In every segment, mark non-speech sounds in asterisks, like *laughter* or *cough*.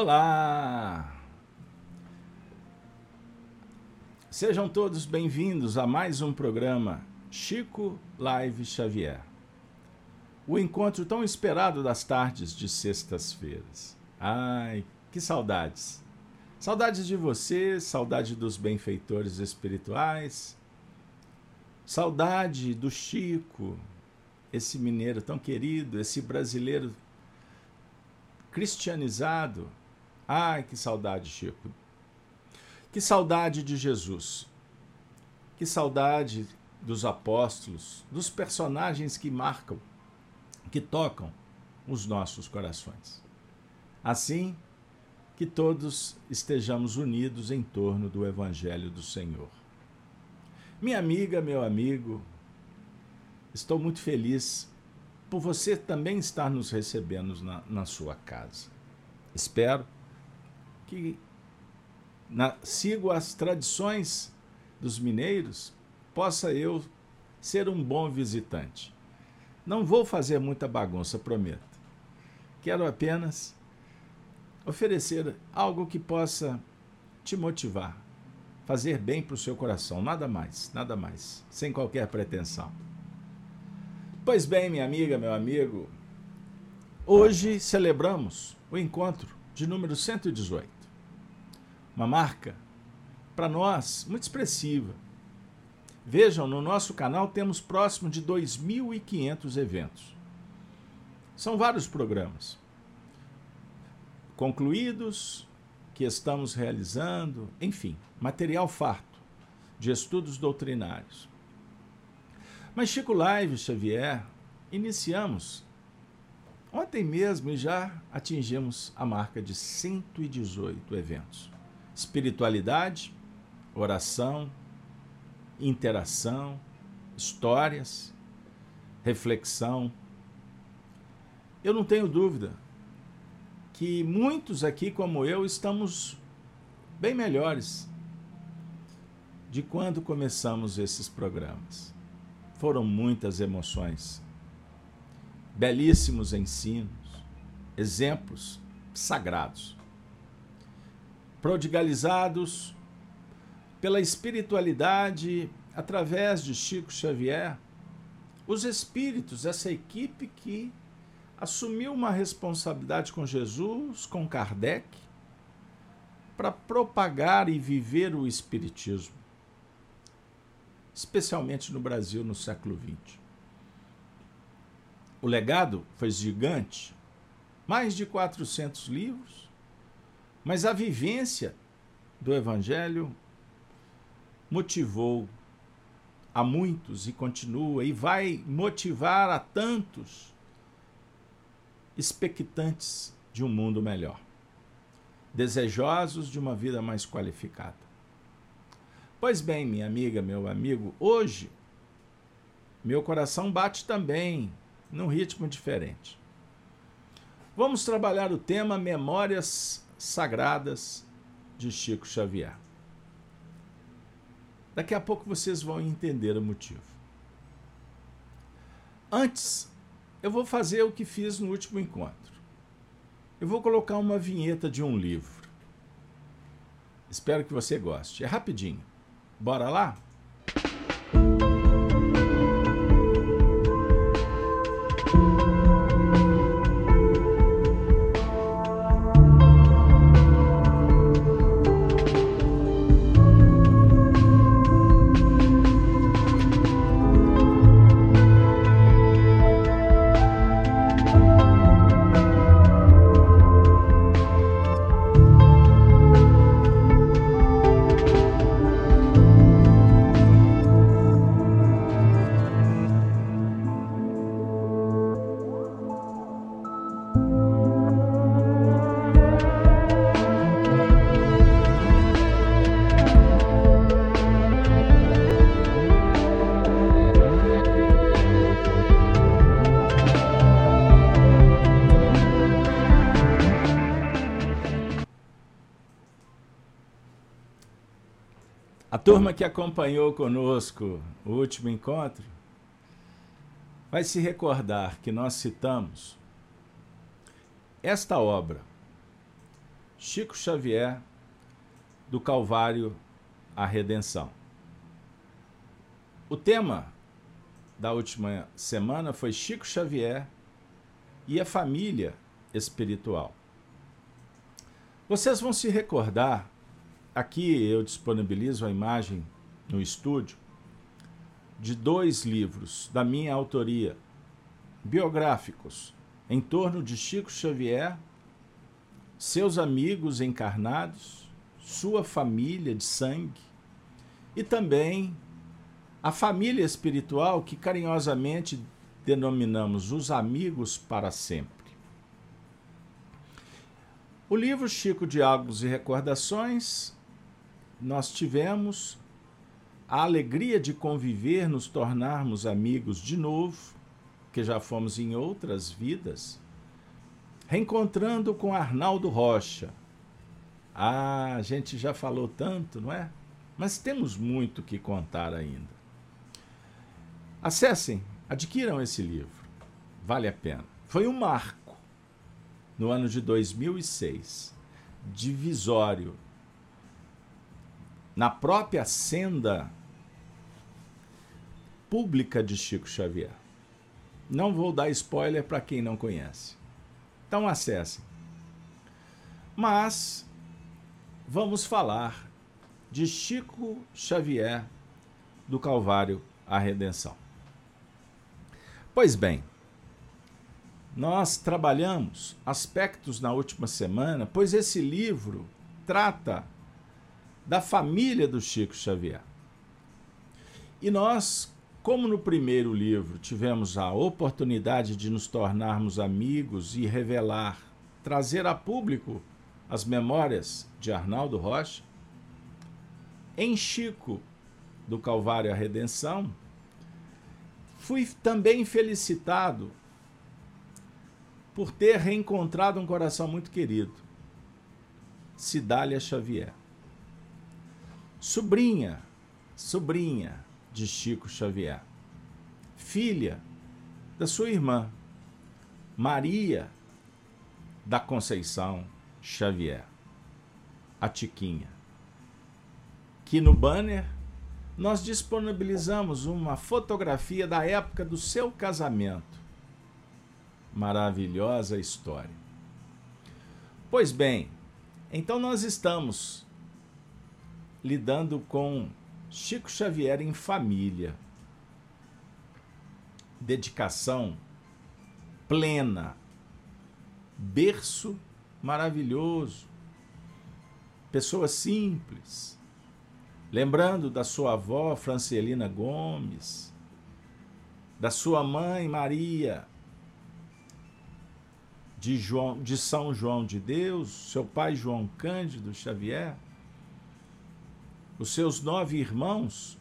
Olá! Sejam todos bem-vindos a mais um programa Chico Live Xavier. O encontro tão esperado das tardes de sextas-feiras. Ai, que saudades! Saudades de você, saudade dos benfeitores espirituais, saudade do Chico, esse mineiro tão querido, esse brasileiro cristianizado. Ai, que saudade, Chico. Que saudade de Jesus. Que saudade dos apóstolos, dos personagens que marcam, que tocam os nossos corações. Assim, que todos estejamos unidos em torno do Evangelho do Senhor. Minha amiga, meu amigo, estou muito feliz por você também estar nos recebendo na, na sua casa. Espero que na, sigo as tradições dos mineiros, possa eu ser um bom visitante. Não vou fazer muita bagunça, prometo. Quero apenas oferecer algo que possa te motivar, fazer bem para o seu coração, nada mais, nada mais, sem qualquer pretensão. Pois bem, minha amiga, meu amigo, hoje celebramos o encontro de número 118. Uma marca para nós muito expressiva. Vejam, no nosso canal temos próximo de 2.500 eventos. São vários programas concluídos que estamos realizando, enfim, material farto de estudos doutrinários. Mas Chico Live Xavier, iniciamos ontem mesmo e já atingimos a marca de 118 eventos. Espiritualidade, oração, interação, histórias, reflexão. Eu não tenho dúvida que muitos aqui, como eu, estamos bem melhores de quando começamos esses programas. Foram muitas emoções, belíssimos ensinos, exemplos sagrados, prodigalizados pela espiritualidade através de Chico Xavier, os espíritos, essa equipe que assumiu uma responsabilidade com Jesus, com Kardec, para propagar e viver o espiritismo especialmente no Brasil no século XX. O legado foi gigante, mais de 400 livros, mas a vivência do Evangelho motivou a muitos e continua e vai motivar a tantos expectantes de um mundo melhor, desejosos de uma vida mais qualificada. Pois bem, minha amiga, meu amigo, hoje meu coração bate também num ritmo diferente. Vamos trabalhar o tema Memórias Sagradas de Chico Xavier. Daqui a pouco vocês vão entender o motivo. Antes, eu vou fazer o que fiz no último encontro. Eu vou colocar uma vinheta de um livro. Espero que você goste. É rapidinho. Bora lá? Turma que acompanhou conosco o último encontro vai se recordar que nós citamos esta obra Chico Xavier, do Calvário à Redenção. O tema da última semana foi Chico Xavier e a família espiritual. Vocês vão se recordar, aqui eu disponibilizo a imagem no estúdio, de dois livros da minha autoria, biográficos, em torno de Chico Xavier, seus amigos encarnados, sua família de sangue e também a família espiritual que carinhosamente denominamos os amigos para sempre. O livro Chico Diálogos e Recordações, nós tivemos a alegria de conviver, nos tornarmos amigos de novo, que já fomos em outras vidas, reencontrando com Arnaldo Rocha. Ah, a gente já falou tanto, não é? Mas temos muito que contar ainda. Acessem, adquiram esse livro, vale a pena. Foi um marco no ano de 2006, divisório, na própria senda pública de Chico Xavier. Não vou dar spoiler para quem não conhece. Então acessem. Mas vamos falar de Chico Xavier do Calvário à Redenção. Pois bem, nós trabalhamos aspectos na última semana, pois esse livro trata da família do Chico Xavier. E nós, como no primeiro livro tivemos a oportunidade de nos tornarmos amigos e revelar, trazer a público as memórias de Arnaldo Rocha, em Chico do Calvário à Redenção, fui também felicitado por ter reencontrado um coração muito querido. Cidália Xavier. Sobrinha, sobrinha de Chico Xavier. Filha da sua irmã, Maria da Conceição Xavier, a Tiquinha. Que no banner nós disponibilizamos uma fotografia da época do seu casamento maravilhosa história. Pois bem, então nós estamos lidando com Chico Xavier em família. Dedicação plena, berço maravilhoso, pessoa simples. Lembrando da sua avó Francelina Gomes, da sua mãe Maria. De, João, de São João de Deus, seu pai João Cândido Xavier, os seus nove irmãos,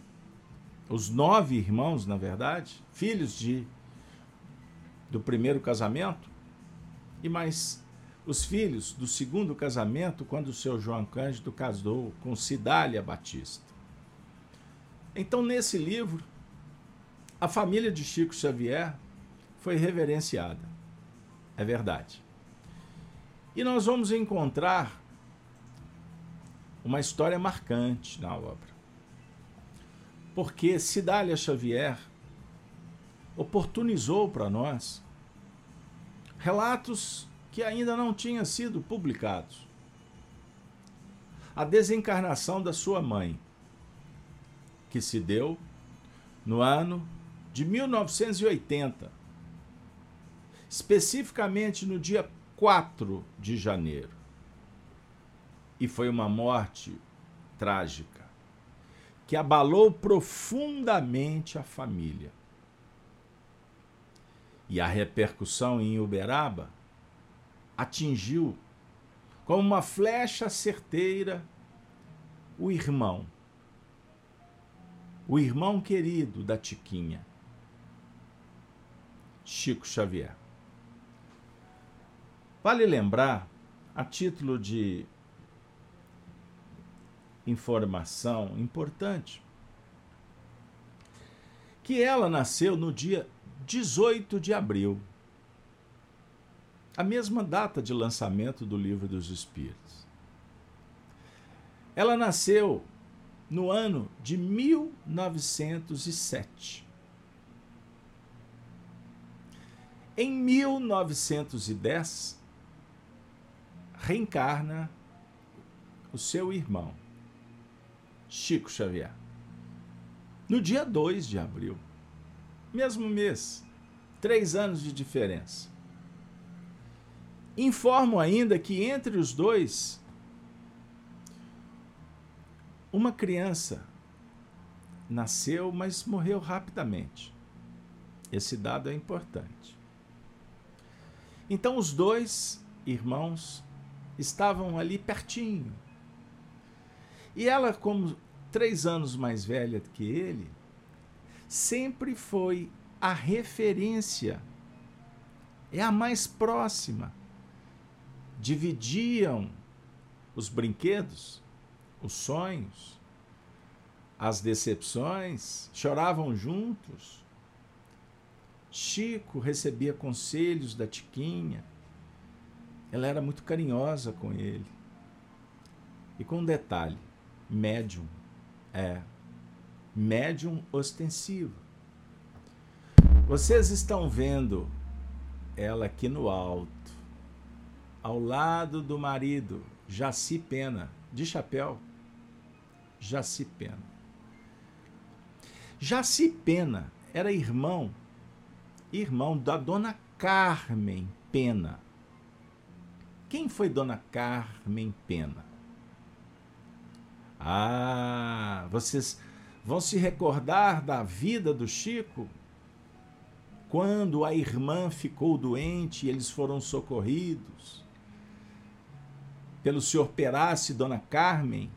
os nove irmãos, na verdade, filhos de do primeiro casamento, e mais os filhos do segundo casamento, quando o seu João Cândido casou com Cidália Batista. Então, nesse livro, a família de Chico Xavier foi reverenciada. É verdade. E nós vamos encontrar uma história marcante na obra. Porque Cidália Xavier oportunizou para nós relatos que ainda não tinham sido publicados. A desencarnação da sua mãe, que se deu no ano de 1980, especificamente no dia 4 de janeiro. E foi uma morte trágica que abalou profundamente a família. E a repercussão em Uberaba atingiu como uma flecha certeira o irmão, o irmão querido da Tiquinha, Chico Xavier. Vale lembrar, a título de informação importante, que ela nasceu no dia 18 de abril, a mesma data de lançamento do Livro dos Espíritos. Ela nasceu no ano de 1907. Em 1910, reencarna o seu irmão, Chico Xavier. No dia 2 de abril, mesmo mês, três anos de diferença. Informo ainda que entre os dois, uma criança nasceu, mas morreu rapidamente. Esse dado é importante. Então, os dois irmãos estavam ali pertinho. E ela, como três anos mais velha que ele, sempre foi a referência, é a mais próxima. Dividiam os brinquedos, os sonhos, as decepções, choravam juntos. Chico recebia conselhos da Tiquinha. Ela era muito carinhosa com ele. E com um detalhe: médium. É. Médium ostensivo. Vocês estão vendo ela aqui no alto, ao lado do marido, Jaci Pena, de chapéu. Jaci Pena. Jaci Pena era irmão, irmão da dona Carmen Pena. Quem foi dona Carmen Pena? Ah, vocês vão se recordar da vida do Chico? Quando a irmã ficou doente e eles foram socorridos? Pelo senhor Perace e dona Carmen,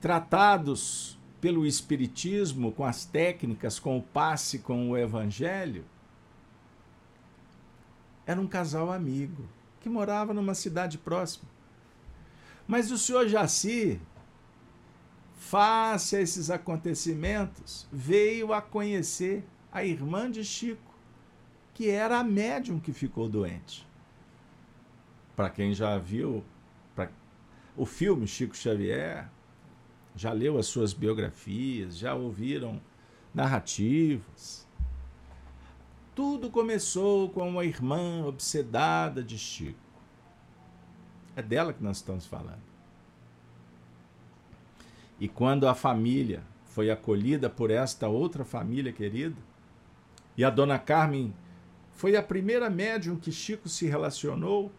tratados pelo Espiritismo, com as técnicas, com o passe, com o Evangelho, era um casal amigo que morava numa cidade próxima. Mas o senhor Jaci face a esses acontecimentos, veio a conhecer a irmã de Chico, que era a médium que ficou doente. Para quem já viu o filme Chico Xavier, já leu as suas biografias, já ouviram narrativas. Tudo começou com uma irmã obsedada de Chico. É dela que nós estamos falando. E quando a família foi acolhida por esta outra família querida, e a dona Carmen foi a primeira médium que Chico se relacionou,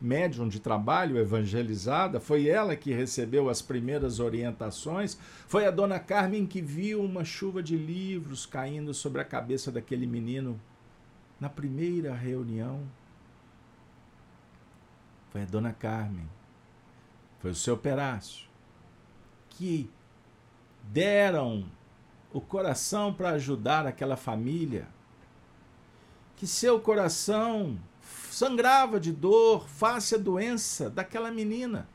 médium de trabalho, evangelizada, foi ela que recebeu as primeiras orientações, foi a dona Carmen que viu uma chuva de livros caindo sobre a cabeça daquele menino na primeira reunião. Foi a dona Carmen, foi o seu Perácio que deram o coração para ajudar aquela família, que seu coração sangrava de dor face à doença daquela menina.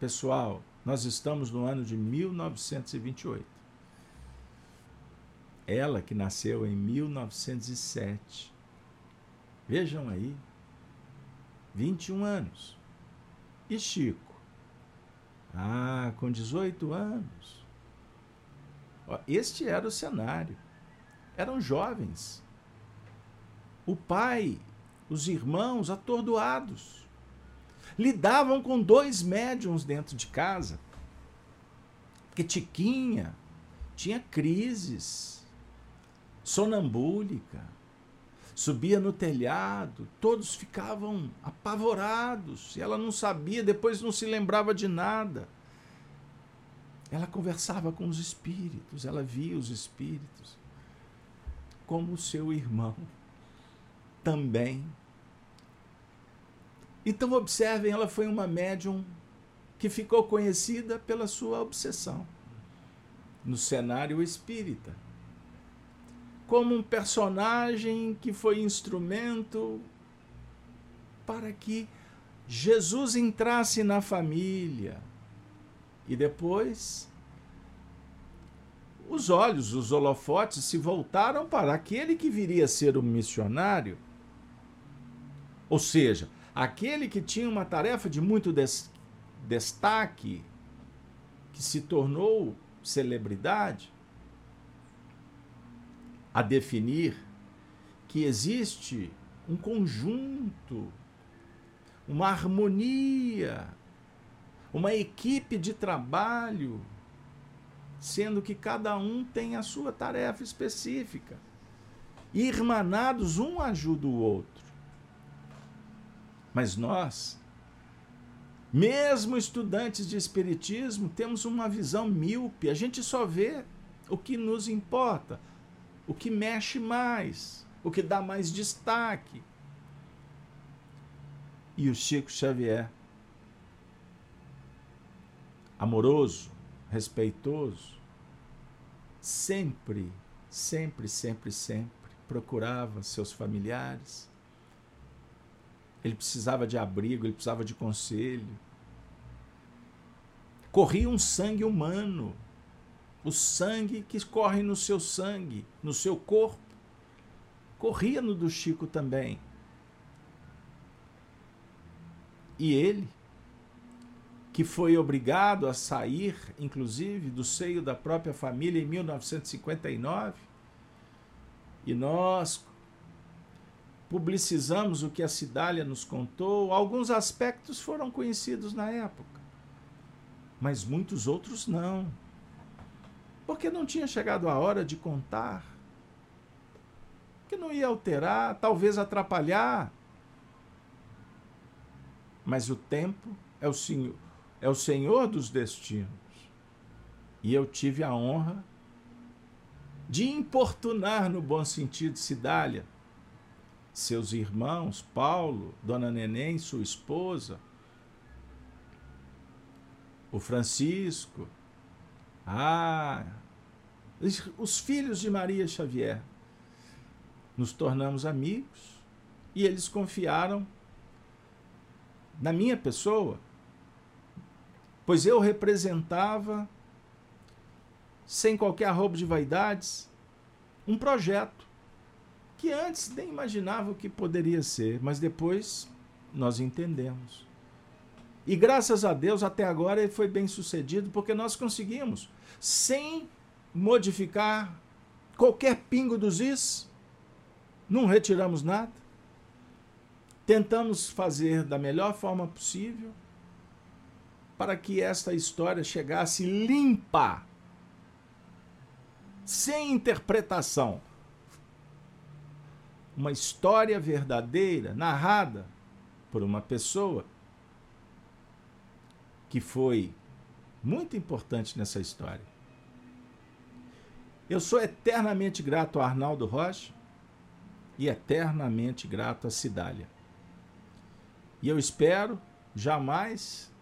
Pessoal, nós estamos no ano de 1928. Ela que nasceu em 1907. Vejam aí, 21 anos. E Chico? Ah, com 18 anos. Este era o cenário. Eram jovens. O pai, os irmãos atordoados. Lidavam com dois médiums dentro de casa. Porque Tiquinha tinha crises sonambúlica subia no telhado, todos ficavam apavorados, e ela não sabia, depois não se lembrava de nada. Ela conversava com os espíritos, ela via os espíritos, como o seu irmão também. Então, observem, ela foi uma médium que ficou conhecida pela sua obsessão no cenário espírita como um personagem que foi instrumento para que Jesus entrasse na família. E depois os olhos, os holofotes se voltaram para aquele que viria a ser o missionário. Ou seja, Aquele que tinha uma tarefa de muito des destaque, que se tornou celebridade, a definir que existe um conjunto, uma harmonia, uma equipe de trabalho, sendo que cada um tem a sua tarefa específica. Irmanados, um ajuda o outro. Mas nós, mesmo estudantes de Espiritismo, temos uma visão míope. A gente só vê o que nos importa, o que mexe mais, o que dá mais destaque. E o Chico Xavier, amoroso, respeitoso, sempre, sempre, sempre, sempre procurava seus familiares. Ele precisava de abrigo, ele precisava de conselho. Corria um sangue humano, o sangue que corre no seu sangue, no seu corpo. Corria no do Chico também. E ele, que foi obrigado a sair, inclusive, do seio da própria família em 1959, e nós publicizamos o que a Cidália nos contou, alguns aspectos foram conhecidos na época, mas muitos outros não. Porque não tinha chegado a hora de contar. Que não ia alterar, talvez atrapalhar. Mas o tempo é o Senhor, é o Senhor dos destinos. E eu tive a honra de importunar no bom sentido Cidália, seus irmãos, Paulo, Dona Neném, sua esposa, o Francisco, ah, os filhos de Maria Xavier. Nos tornamos amigos e eles confiaram na minha pessoa, pois eu representava sem qualquer roubo de vaidades, um projeto que antes nem imaginava o que poderia ser, mas depois nós entendemos. E graças a Deus, até agora ele foi bem sucedido, porque nós conseguimos, sem modificar qualquer pingo dos is, não retiramos nada, tentamos fazer da melhor forma possível para que esta história chegasse limpa sem interpretação. Uma história verdadeira, narrada por uma pessoa que foi muito importante nessa história. Eu sou eternamente grato a Arnaldo Rocha e eternamente grato a Cidália. E eu espero jamais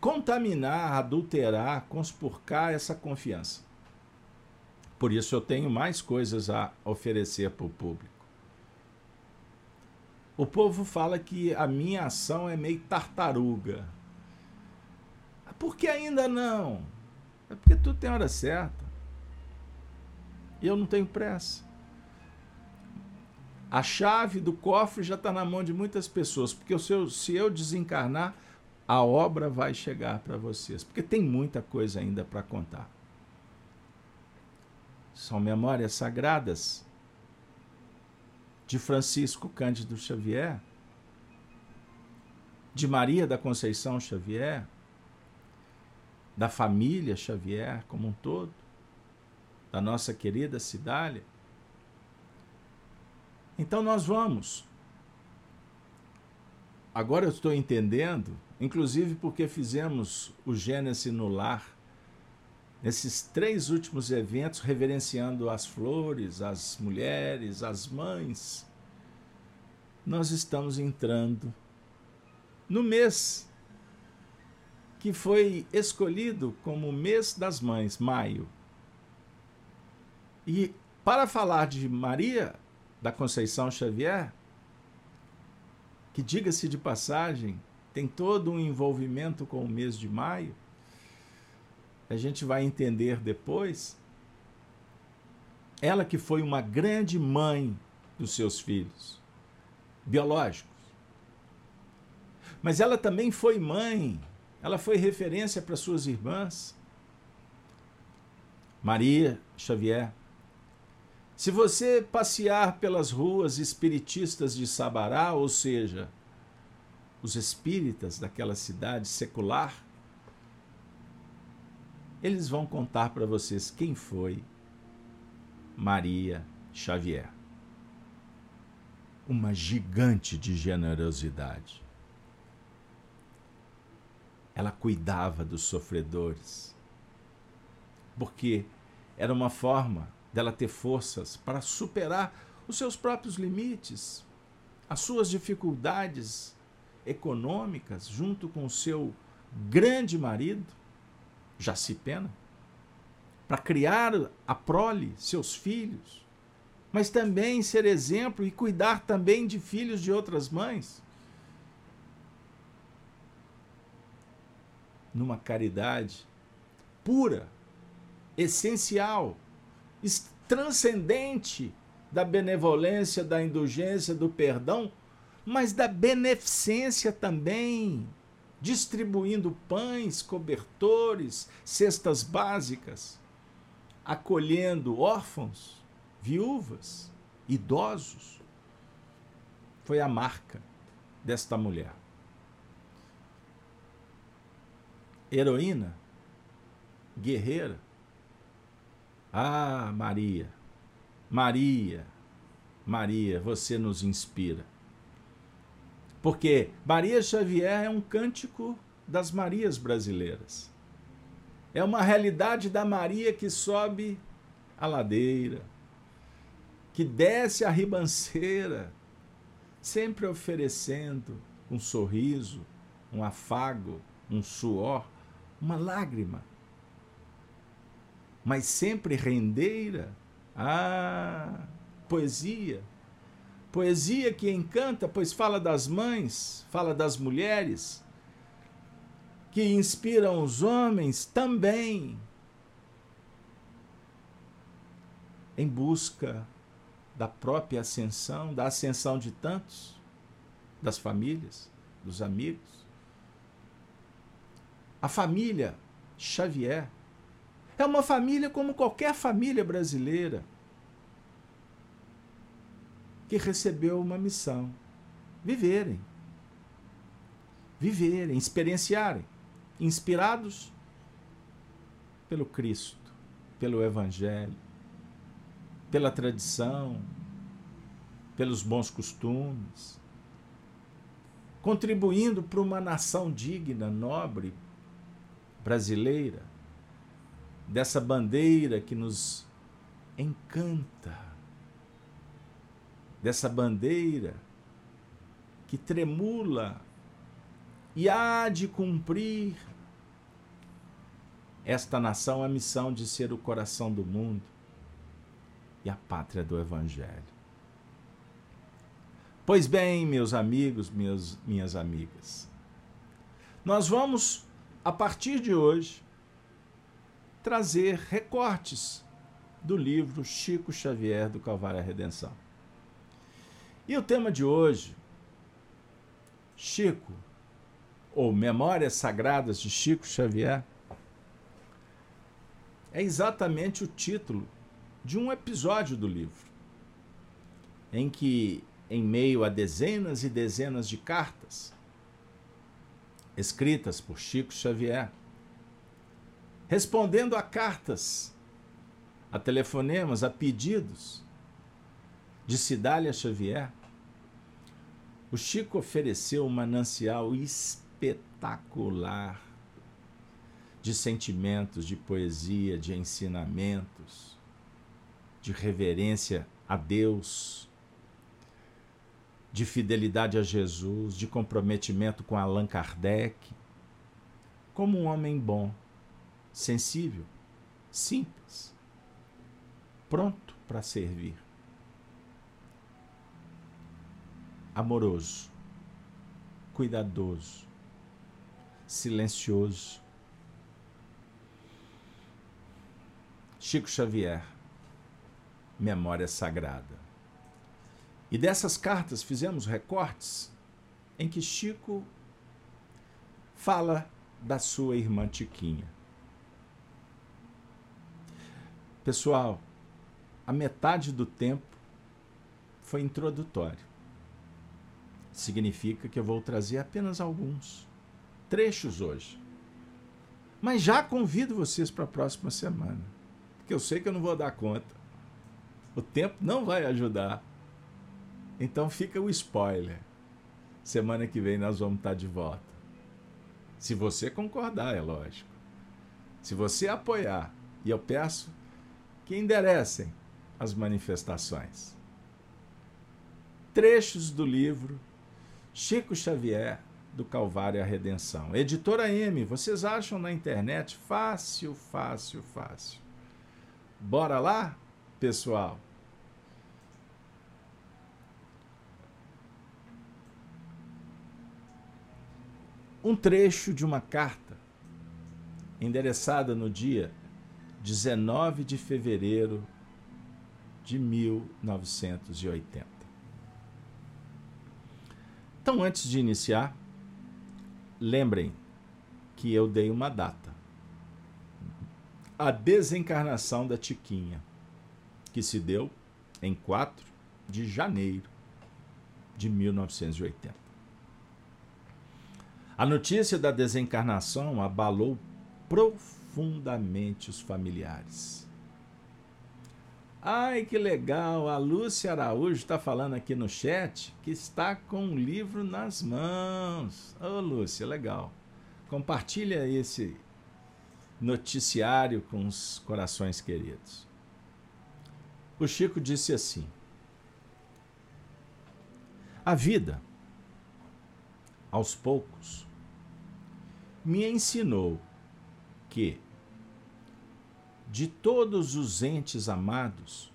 contaminar, adulterar, conspurcar essa confiança. Por isso eu tenho mais coisas a oferecer para o público. O povo fala que a minha ação é meio tartaruga. Por que ainda não? É porque tudo tem hora certa. E eu não tenho pressa. A chave do cofre já está na mão de muitas pessoas, porque se eu, se eu desencarnar, a obra vai chegar para vocês, porque tem muita coisa ainda para contar. São memórias sagradas de Francisco Cândido Xavier, de Maria da Conceição Xavier, da família Xavier como um todo, da nossa querida Cidália. Então nós vamos. Agora eu estou entendendo inclusive porque fizemos o Gênesis no lar, nesses três últimos eventos, reverenciando as flores, as mulheres, as mães, nós estamos entrando no mês que foi escolhido como o mês das mães, maio. E para falar de Maria da Conceição Xavier, que diga-se de passagem, tem todo um envolvimento com o mês de maio. A gente vai entender depois. Ela que foi uma grande mãe dos seus filhos, biológicos. Mas ela também foi mãe, ela foi referência para suas irmãs. Maria Xavier. Se você passear pelas ruas espiritistas de Sabará, ou seja, os espíritas daquela cidade secular, eles vão contar para vocês quem foi Maria Xavier. Uma gigante de generosidade. Ela cuidava dos sofredores, porque era uma forma dela ter forças para superar os seus próprios limites, as suas dificuldades econômicas, junto com o seu grande marido, Jaci Pena, para criar a prole, seus filhos, mas também ser exemplo e cuidar também de filhos de outras mães. Numa caridade pura, essencial, transcendente da benevolência, da indulgência, do perdão, mas da beneficência também, distribuindo pães, cobertores, cestas básicas, acolhendo órfãos, viúvas, idosos. Foi a marca desta mulher. Heroína, guerreira. Ah, Maria, Maria, Maria, você nos inspira. Porque Maria Xavier é um cântico das Marias brasileiras. É uma realidade da Maria que sobe a ladeira, que desce a ribanceira, sempre oferecendo um sorriso, um afago, um suor, uma lágrima, mas sempre rendeira. Ah, poesia Poesia que encanta, pois fala das mães, fala das mulheres, que inspiram os homens também em busca da própria ascensão, da ascensão de tantos, das famílias, dos amigos. A família Xavier é uma família como qualquer família brasileira que recebeu uma missão: viverem. Viverem, experienciarem, inspirados pelo Cristo, pelo Evangelho, pela tradição, pelos bons costumes, contribuindo para uma nação digna, nobre, brasileira, dessa bandeira que nos encanta dessa bandeira que tremula e há de cumprir esta nação a missão de ser o coração do mundo e a pátria do Evangelho. Pois bem, meus amigos, meus, minhas amigas, nós vamos, a partir de hoje, trazer recortes do livro Chico Xavier do Calvário à Redenção. E o tema de hoje, Chico, ou Memórias Sagradas de Chico Xavier, é exatamente o título de um episódio do livro, em que, em meio a dezenas e dezenas de cartas escritas por Chico Xavier, respondendo a cartas, a telefonemas, a pedidos, de Cidália Xavier, o Chico ofereceu um manancial espetacular de sentimentos, de poesia, de ensinamentos, de reverência a Deus, de fidelidade a Jesus, de comprometimento com Allan Kardec, como um homem bom, sensível, simples, pronto para servir. Amoroso, cuidadoso, silencioso. Chico Xavier, Memória Sagrada. E dessas cartas fizemos recortes em que Chico fala da sua irmã Tiquinha. Pessoal, a metade do tempo foi introdutório. Significa que eu vou trazer apenas alguns trechos hoje. Mas já convido vocês para a próxima semana, porque eu sei que eu não vou dar conta. O tempo não vai ajudar. Então fica o spoiler. Semana que vem nós vamos estar de volta. Se você concordar, é lógico. Se você apoiar, e eu peço que enderecem as manifestações. Trechos do livro Chico Xavier, do Calvário à Redenção. Editora M, vocês acham na internet fácil, fácil, fácil. Bora lá, pessoal? Um trecho de uma carta endereçada no dia 19 de fevereiro de 1980. Então, antes de iniciar, lembrem que eu dei uma data. A desencarnação da Tiquinha, que se deu em 4 de janeiro de 1980. A notícia da desencarnação abalou profundamente os familiares. Ai, que legal! A Lúcia Araújo está falando aqui no chat que está com um livro nas mãos. Ô, oh, Lúcia, legal. Compartilha esse noticiário com os corações queridos. O Chico disse assim: A vida, aos poucos, me ensinou que, de todos os entes amados,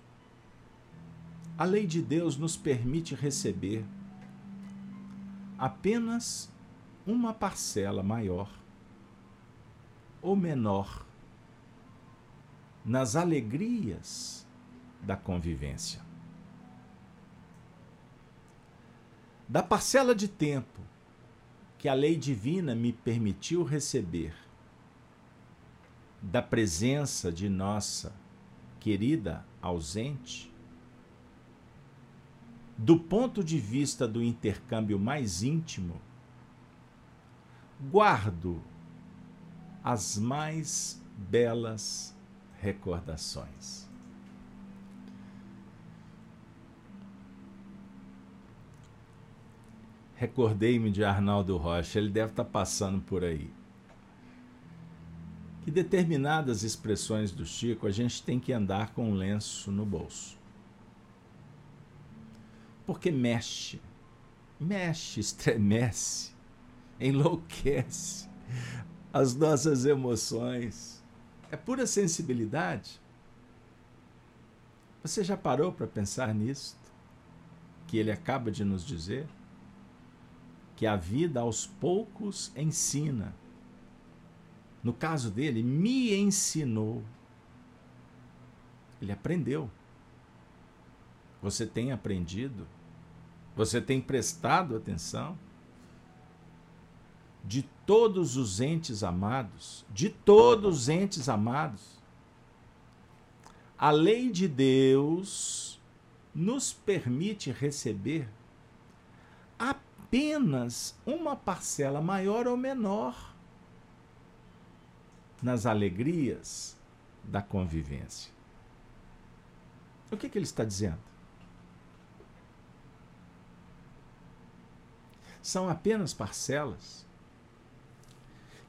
a lei de Deus nos permite receber apenas uma parcela maior ou menor nas alegrias da convivência. Da parcela de tempo que a lei divina me permitiu receber da presença de nossa querida ausente, do ponto de vista do intercâmbio mais íntimo, guardo as mais belas recordações. recordei-me de Arnaldo Rocha, ele deve estar tá passando por aí. Que determinadas expressões do Chico a gente tem que andar com um lenço no bolso. Porque mexe, mexe, estremece, *laughs* enlouquece as nossas emoções. É pura sensibilidade. Você já parou para pensar nisso? Que ele acaba de nos dizer? que a vida aos poucos ensina. No caso dele, me ensinou. Ele aprendeu. Você tem aprendido? Você tem prestado atenção? De todos os entes amados, de todos os entes amados, a lei de Deus nos permite receber apenas uma parcela maior ou menor nas alegrias da convivência. O que, que ele está dizendo? São apenas parcelas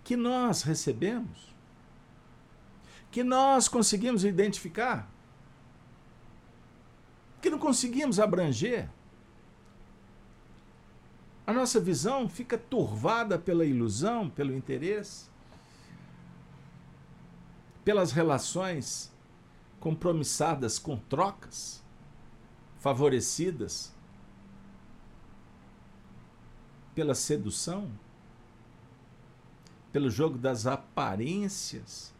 que nós recebemos, que nós conseguimos identificar, que não conseguimos abranger a nossa visão fica turvada pela ilusão, pelo interesse, pelas relações compromissadas com trocas, favorecidas pela sedução, pelo jogo das aparências.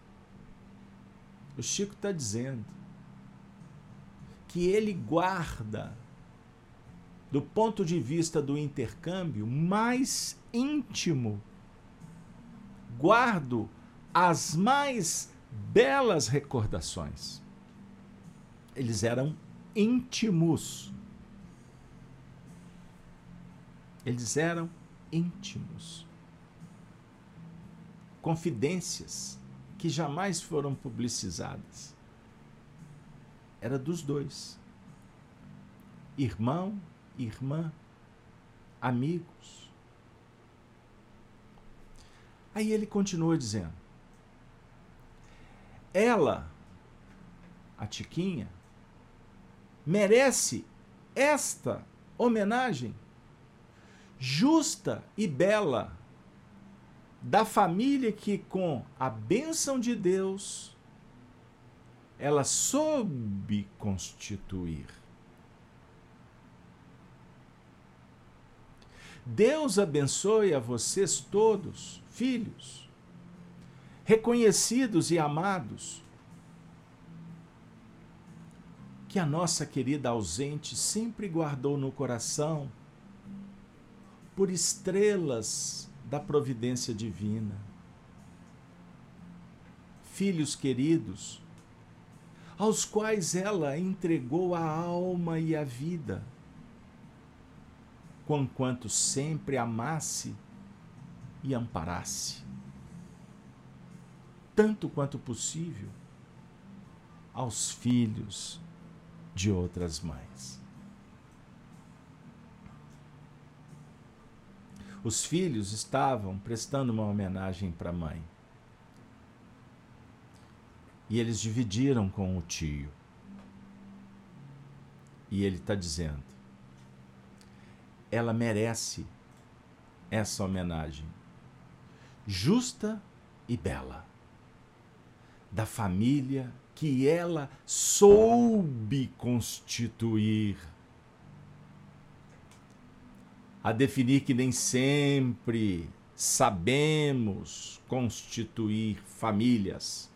O Chico está dizendo que ele guarda do ponto de vista do intercâmbio mais íntimo guardo as mais belas recordações. Eles eram íntimos. Eles eram íntimos. Confidências que jamais foram publicizadas. Era dos dois. Irmão, irmã, amigos. Aí ele continua dizendo: Ela, a Tiquinha, merece esta homenagem justa e bela da família que, com a bênção de Deus, ela soube constituir. Deus abençoe a vocês todos, filhos, reconhecidos e amados, que a nossa querida ausente sempre guardou no coração por estrelas da providência divina. Filhos queridos, aos quais ela entregou a alma e a vida, conquanto sempre amasse e amparasse, tanto quanto possível, aos filhos de outras mães. Os filhos estavam prestando uma homenagem para a mãe. E eles dividiram com o tio. E ele está dizendo: ela merece essa homenagem justa e bela da família que ela soube constituir. A definir que nem sempre sabemos constituir famílias,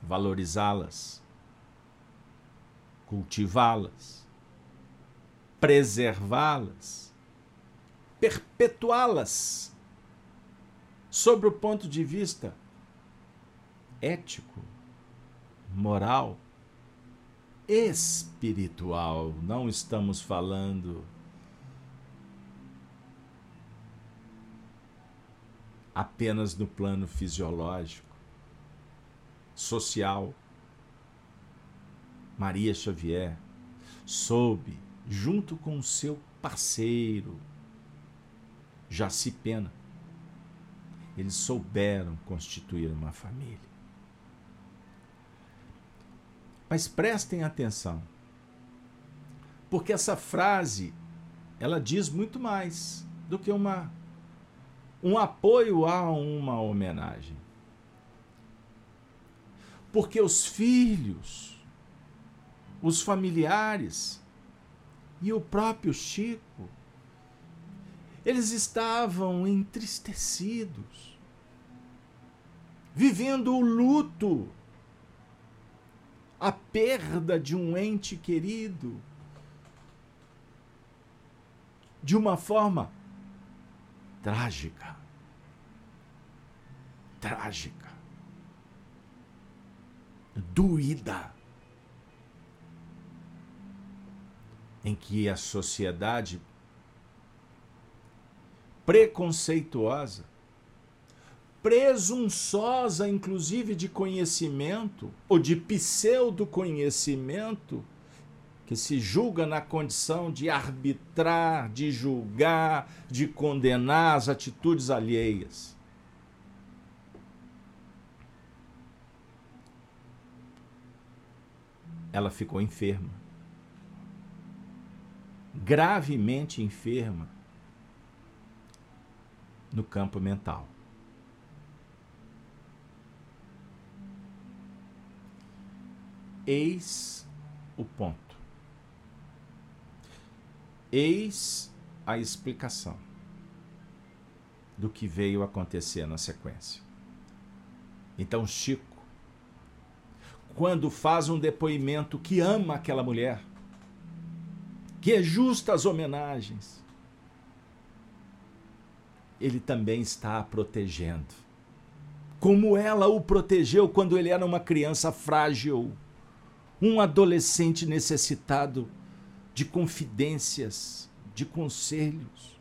valorizá-las, cultivá-las, preservá-las, perpetuá-las, sobre o ponto de vista ético, moral, espiritual. Não estamos falando apenas no plano fisiológico, social. Maria Xavier soube, junto com o seu parceiro, Jaci Pena, eles souberam constituir uma família. Mas prestem atenção, porque essa frase ela diz muito mais do que uma um apoio a uma homenagem. Porque os filhos, os familiares e o próprio Chico, eles estavam entristecidos, vivendo o luto, a perda de um ente querido, de uma forma trágica. Trágica. Doída. Em que a sociedade preconceituosa, presunçosa, inclusive de conhecimento, ou de pseudo-conhecimento, que se julga na condição de arbitrar, de julgar, de condenar as atitudes alheias. Ela ficou enferma. Gravemente enferma no campo mental. Eis o ponto. Eis a explicação do que veio acontecer na sequência. Então, Chico, quando faz um depoimento que ama aquela mulher, que é justa as homenagens, ele também está a protegendo. Como ela o protegeu quando ele era uma criança frágil, um adolescente necessitado de confidências, de conselhos.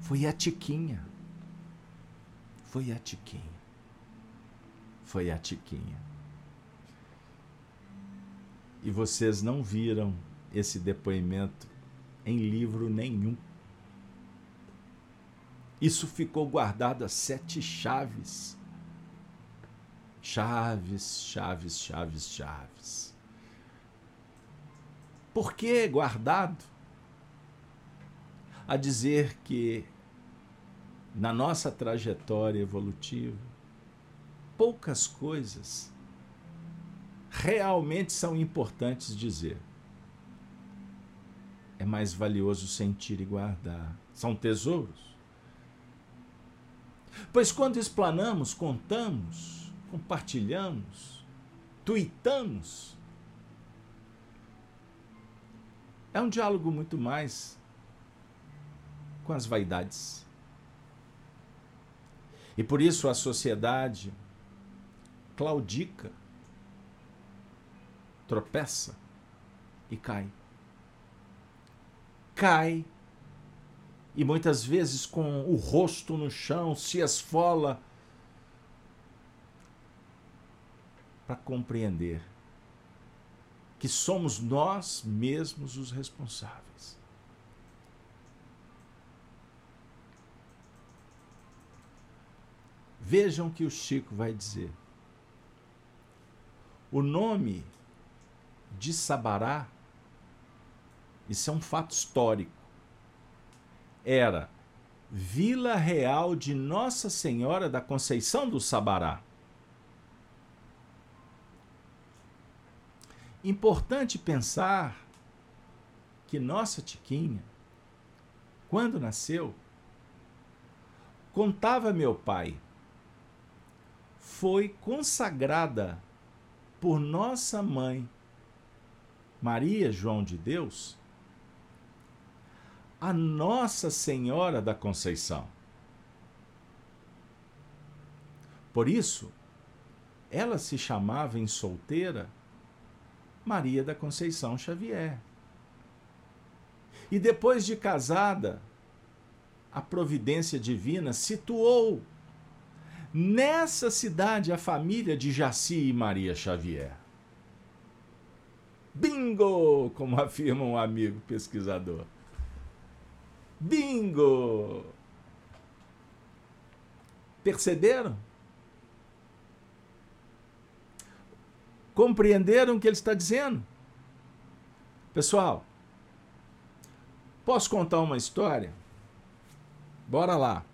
Foi a Tiquinha. Foi a Tiquinha. Foi a Tiquinha. E vocês não viram esse depoimento em livro nenhum. Isso ficou guardado a sete chaves. Chaves, chaves, chaves, chaves. Por que guardado? A dizer que na nossa trajetória evolutiva, poucas coisas realmente são importantes dizer. É mais valioso sentir e guardar. São tesouros. Pois quando explanamos, contamos, compartilhamos, tuitamos, é um diálogo muito mais com as vaidades. E por isso a sociedade claudica, tropeça e cai. Cai e muitas vezes com o rosto no chão se esfola para compreender que somos nós mesmos os responsáveis. Vejam o que o Chico vai dizer. O nome de Sabará, isso é um fato histórico, era Vila Real de Nossa Senhora da Conceição do Sabará. Importante pensar que nossa Tiquinha, quando nasceu, contava meu pai, foi consagrada por nossa mãe, Maria João de Deus, a Nossa Senhora da Conceição. Por isso, ela se chamava em solteira Maria da Conceição Xavier. E depois de casada, a providência divina situou nessa cidade a família de Jaci e Maria Xavier. Bingo! Como afirma um amigo pesquisador. Bingo! Perceberam? Compreenderam o que ele está dizendo? Pessoal, posso contar uma história? Bora lá.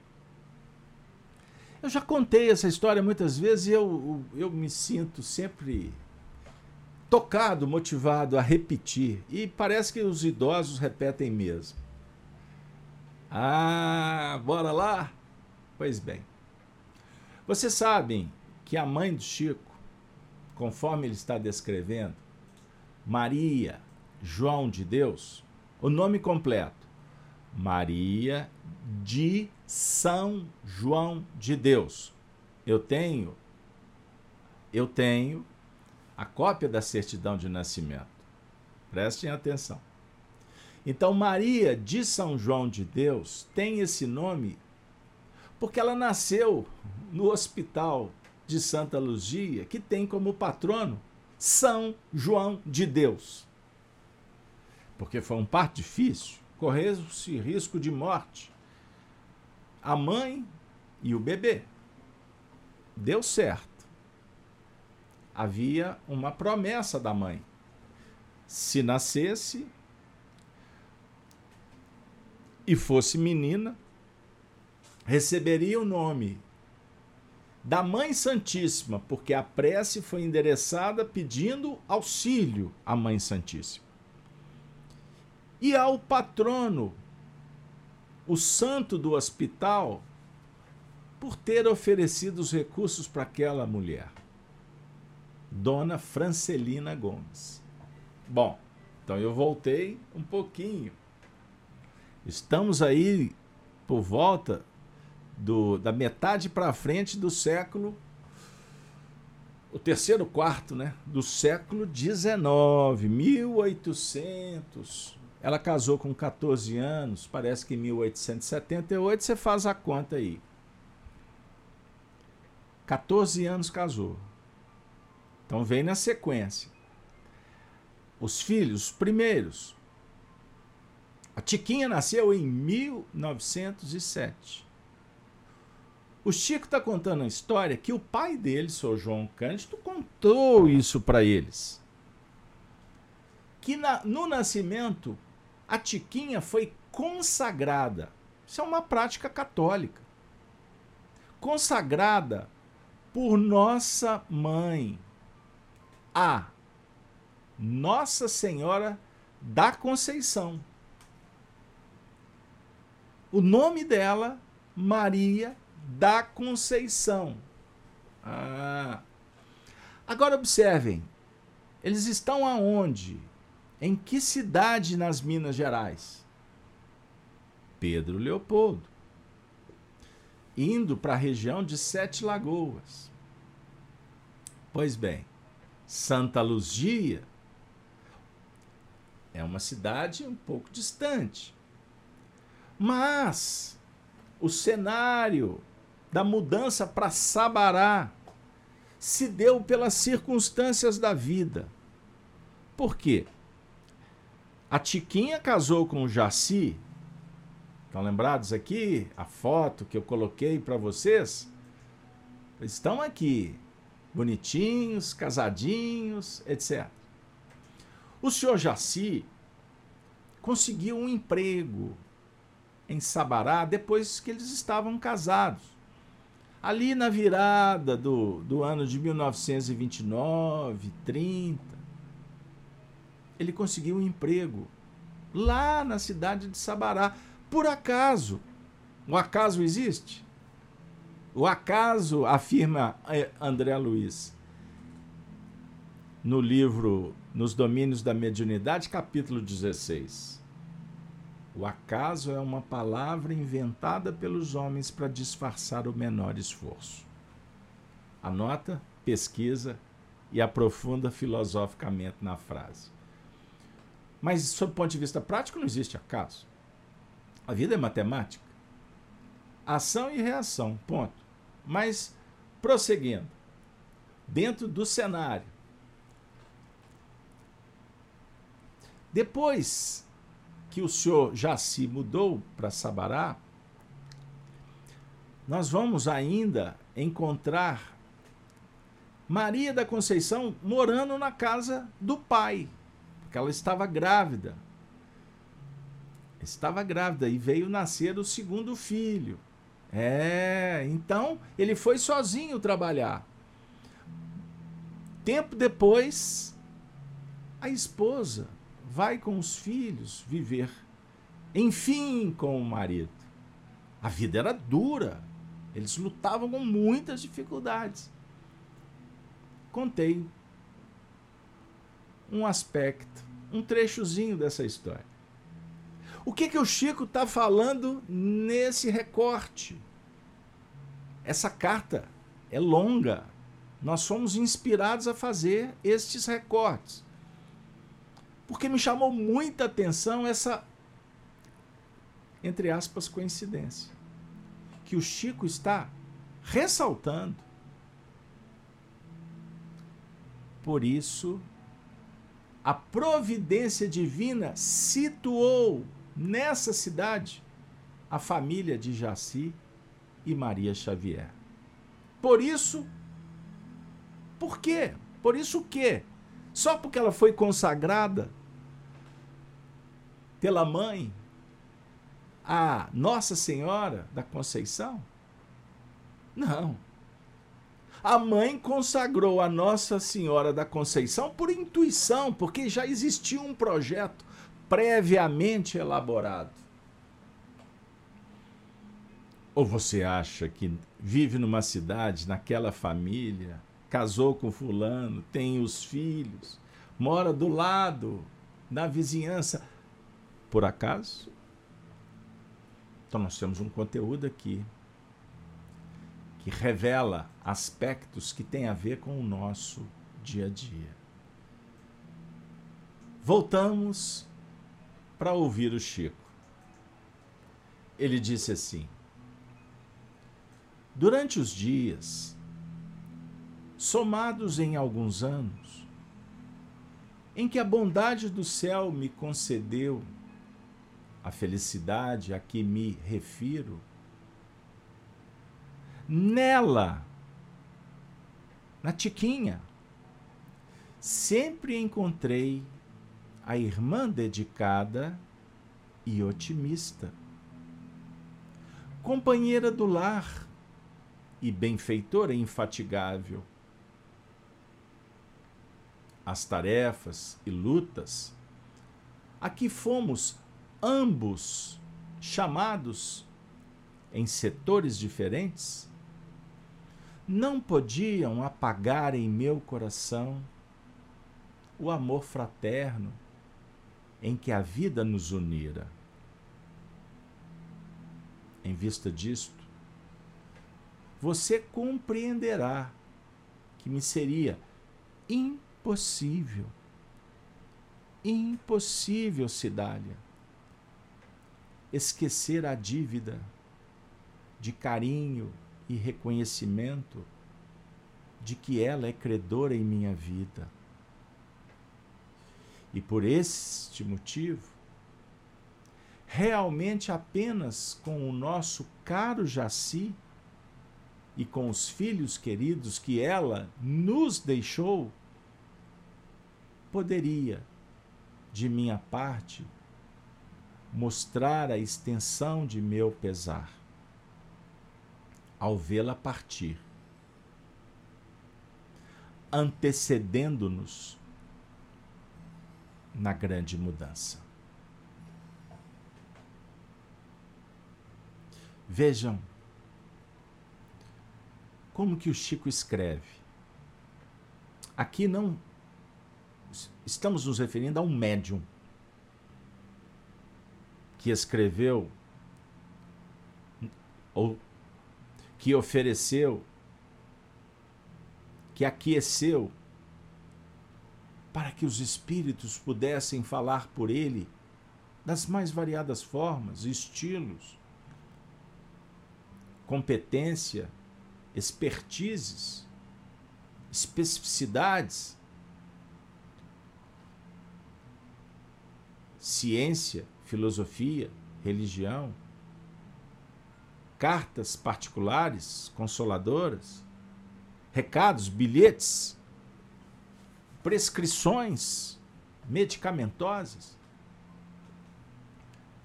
Eu já contei essa história muitas vezes e eu, eu me sinto sempre tocado, motivado a repetir. E parece que os idosos repetem mesmo. Ah, bora lá? Pois bem. Vocês sabem que a mãe do Chico conforme ele está descrevendo, Maria João de Deus, o nome completo, Maria de São João de Deus. Eu tenho, eu tenho a cópia da certidão de nascimento. Prestem atenção. Então, Maria de São João de Deus tem esse nome porque ela nasceu no hospital de Santa Luzia, que tem como patrono São João de Deus. Porque foi um parto difícil, correu-se risco de morte. A mãe e o bebê. Deu certo. Havia uma promessa da mãe. Se nascesse e fosse menina, receberia o nome da Mãe Santíssima, porque a prece foi endereçada pedindo auxílio à Mãe Santíssima. E ao patrono, o santo do hospital, por ter oferecido os recursos para aquela mulher, Dona Francelina Gomes. Bom, então eu voltei um pouquinho. Estamos aí por volta do, da metade para frente do século o terceiro quarto, né, do século XIX, 1800. Ela casou com 14 anos, parece que em 1878, você faz a conta aí. 14 anos casou. Então vem na sequência. Os filhos, primeiros. A Tiquinha nasceu em 1907. O Chico está contando a história que o pai dele, seu João Cândido, contou isso para eles. Que na, no nascimento, a Tiquinha foi consagrada. Isso é uma prática católica. Consagrada por nossa mãe, a Nossa Senhora da Conceição. O nome dela, Maria da Conceição. Ah. Agora observem, eles estão aonde? Em que cidade nas Minas Gerais? Pedro Leopoldo. Indo para a região de Sete Lagoas. Pois bem, Santa Luzia é uma cidade um pouco distante. Mas o cenário da mudança para Sabará se deu pelas circunstâncias da vida. Por quê? A Tiquinha casou com o Jaci. Estão lembrados aqui? A foto que eu coloquei para vocês? Estão aqui. Bonitinhos, casadinhos, etc. O senhor Jaci conseguiu um emprego em Sabará depois que eles estavam casados. Ali na virada do, do ano de 1929, 30, ele conseguiu um emprego lá na cidade de Sabará. Por acaso. O acaso existe? O acaso, afirma eh, André Luiz, no livro Nos Domínios da Mediunidade, capítulo 16. O acaso é uma palavra inventada pelos homens para disfarçar o menor esforço. Anota, pesquisa e aprofunda filosoficamente na frase. Mas, sob o ponto de vista prático, não existe acaso. A vida é matemática. Ação e reação, ponto. Mas, prosseguindo, dentro do cenário. Depois que o senhor já se mudou para Sabará, nós vamos ainda encontrar Maria da Conceição morando na casa do pai, porque ela estava grávida. Estava grávida e veio nascer o segundo filho. É, então ele foi sozinho trabalhar. Tempo depois, a esposa vai com os filhos viver, enfim, com o marido. A vida era dura, eles lutavam com muitas dificuldades. Contei um aspecto, um trechozinho dessa história. O que que o Chico está falando nesse recorte? Essa carta é longa. Nós somos inspirados a fazer estes recortes porque me chamou muita atenção essa, entre aspas, coincidência. Que o Chico está ressaltando. Por isso, a providência divina situou nessa cidade a família de Jaci e Maria Xavier. Por isso, por quê? Por isso o quê? Só porque ela foi consagrada pela mãe a Nossa Senhora da Conceição? Não. A mãe consagrou a Nossa Senhora da Conceição por intuição, porque já existia um projeto previamente elaborado. Ou você acha que vive numa cidade, naquela família, casou com fulano, tem os filhos, mora do lado, na vizinhança. Por acaso? Então nós temos um conteúdo aqui que revela aspectos que têm a ver com o nosso dia a dia. Voltamos para ouvir o Chico. Ele disse assim: Durante os dias, somados em alguns anos, em que a bondade do céu me concedeu a felicidade a que me refiro, nela, na Tiquinha, sempre encontrei a irmã dedicada e otimista, companheira do lar e benfeitora infatigável. As tarefas e lutas a que fomos ambos chamados em setores diferentes não podiam apagar em meu coração o amor fraterno em que a vida nos unira. Em vista disto, você compreenderá que me seria impossível, impossível, Cidália, esquecer a dívida de carinho e reconhecimento de que ela é credora em minha vida. E por este motivo, realmente apenas com o nosso caro Jaci e com os filhos queridos que ela nos deixou, poderia, de minha parte, mostrar a extensão de meu pesar ao vê-la partir, antecedendo-nos na grande mudança. Vejam como que o Chico escreve. Aqui não estamos nos referindo a um médium que escreveu ou que ofereceu, que aqueceu, para que os espíritos pudessem falar por ele das mais variadas formas, estilos, competência, expertises, especificidades, ciência, filosofia, religião cartas particulares consoladoras, recados, bilhetes, prescrições medicamentosas.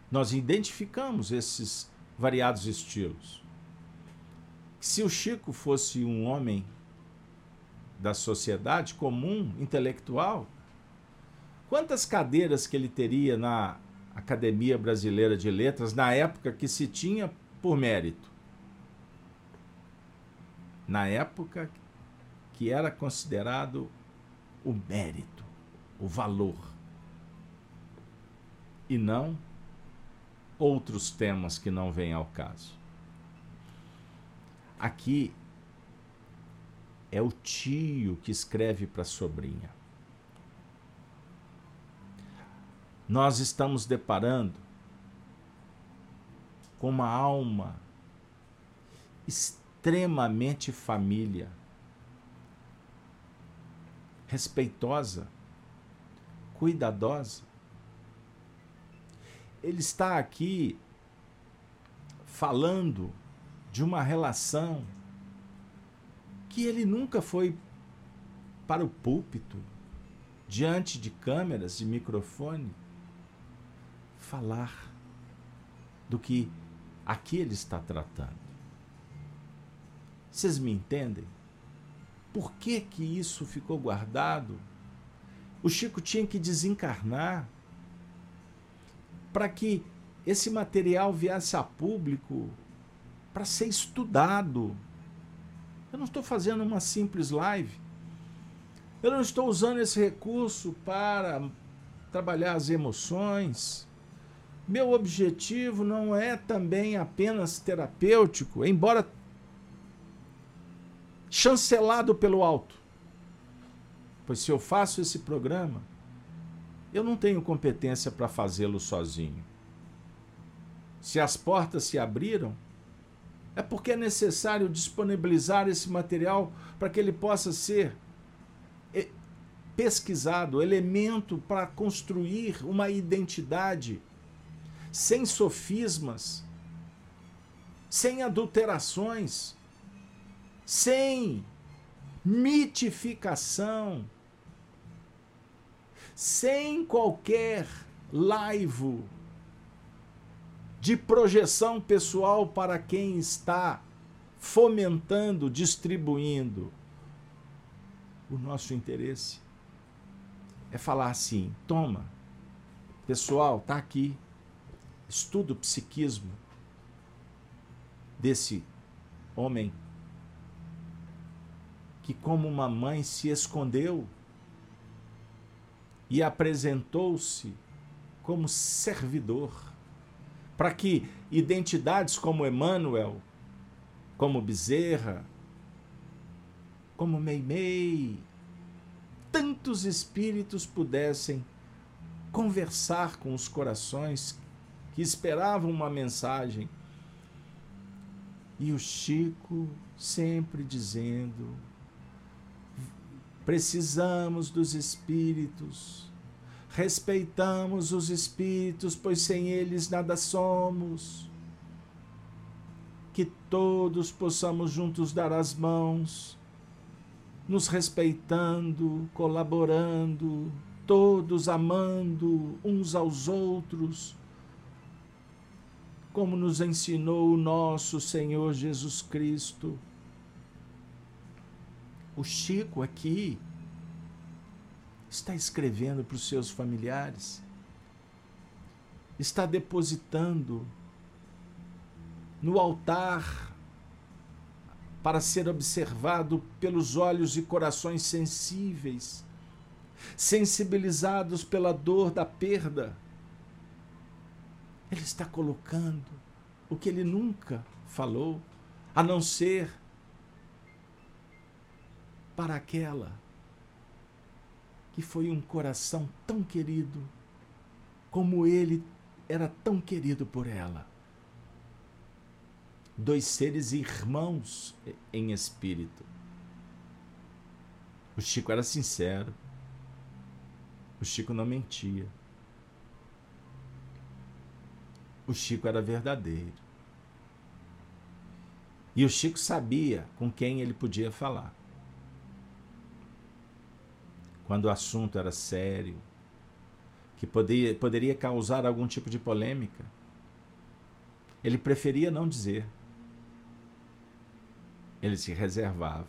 Nós identificamos esses variados estilos. Se o Chico fosse um homem da sociedade comum, intelectual, quantas cadeiras que ele teria na Academia Brasileira de Letras na época que se tinha por mérito. Na época que era considerado o mérito, o valor, e não outros temas que não vêm ao caso. Aqui é o tio que escreve para a sobrinha. Nós estamos deparando com uma alma extremamente família, respeitosa, cuidadosa. Ele está aqui falando de uma relação que ele nunca foi para o púlpito, diante de câmeras, de microfone, falar do que Aqui ele está tratando. Vocês me entendem? Por que que isso ficou guardado? O Chico tinha que desencarnar para que esse material viesse a público para ser estudado. Eu não estou fazendo uma simples live. Eu não estou usando esse recurso para trabalhar as emoções. Meu objetivo não é também apenas terapêutico, embora chancelado pelo alto. Pois se eu faço esse programa, eu não tenho competência para fazê-lo sozinho. Se as portas se abriram, é porque é necessário disponibilizar esse material para que ele possa ser eh, pesquisado, elemento para construir uma identidade sem sofismas, sem adulterações, sem mitificação, sem qualquer laivo de projeção pessoal para quem está fomentando, distribuindo o nosso interesse. É falar assim: toma, pessoal, tá aqui. Estuda o psiquismo desse homem que, como uma mãe, se escondeu e apresentou-se como servidor para que identidades como Emmanuel, como Bezerra, como Meimei, tantos espíritos pudessem conversar com os corações que esperavam uma mensagem. E o Chico sempre dizendo: precisamos dos espíritos Respeitamos os espíritos, pois sem eles nada somos. Que todos possamos juntos dar as mãos, nos respeitando, colaborando, todos amando uns aos outros, como nos ensinou o nosso Senhor Jesus Cristo. O Chico aqui está escrevendo para os seus familiares, está depositando no altar para ser observado pelos olhos e corações sensíveis, sensibilizados pela dor da perda. Ele está colocando o que ele nunca falou, a não ser para aquela que foi um coração tão querido, como ele era tão querido por ela. Dois seres irmãos em espírito. O Chico era sincero. O Chico não mentia. O Chico era verdadeiro. E o Chico sabia com quem ele podia falar quando o assunto era sério, que poderia, poderia causar algum tipo de polêmica, ele preferia não dizer. Ele se reservava.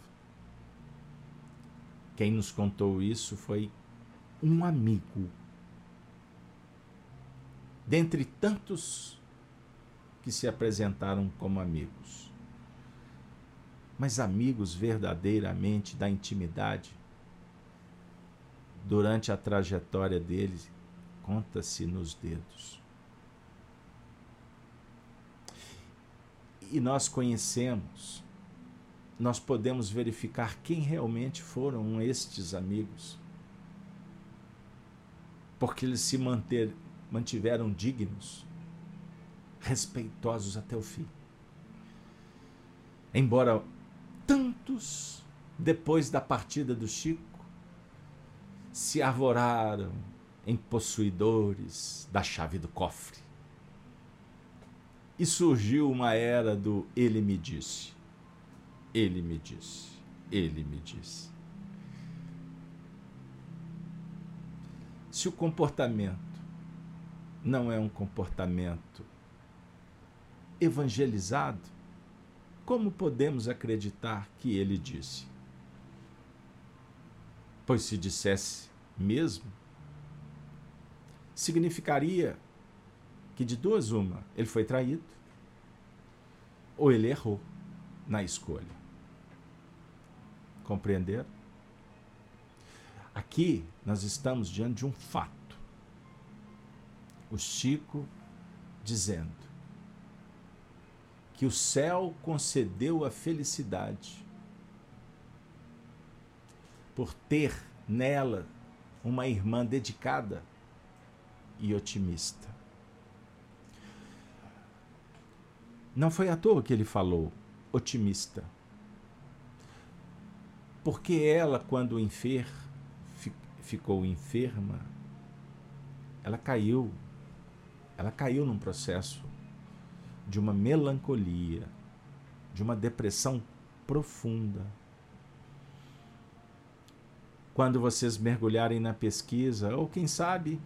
Quem nos contou isso foi um amigo. Dentre tantos que se apresentaram como amigos. Mas amigos verdadeiramente da intimidade durante a trajetória dele, conta-se nos dedos. E nós conhecemos, nós podemos verificar quem realmente foram estes amigos. Porque eles se manter, mantiveram dignos, respeitosos até o fim. Embora tantos, depois da partida do Chico, se arvoraram em possuidores da chave do cofre. E surgiu uma era do ele me disse, ele me disse, ele me disse. Se o comportamento não é um comportamento evangelizado, como podemos acreditar que ele disse? Pois se dissesse mesmo, significaria que de duas uma, ele foi traído ou ele errou na escolha. Compreender? Aqui nós estamos diante de um fato. O Chico dizendo que o céu concedeu a felicidade por ter nela uma irmã dedicada e otimista. Não foi à toa que ele falou otimista. Porque ela, quando enfer, ficou enferma, ela caiu. Ela caiu num processo de uma melancolia, de uma depressão profunda. Quando vocês mergulharem na pesquisa, ou quem sabe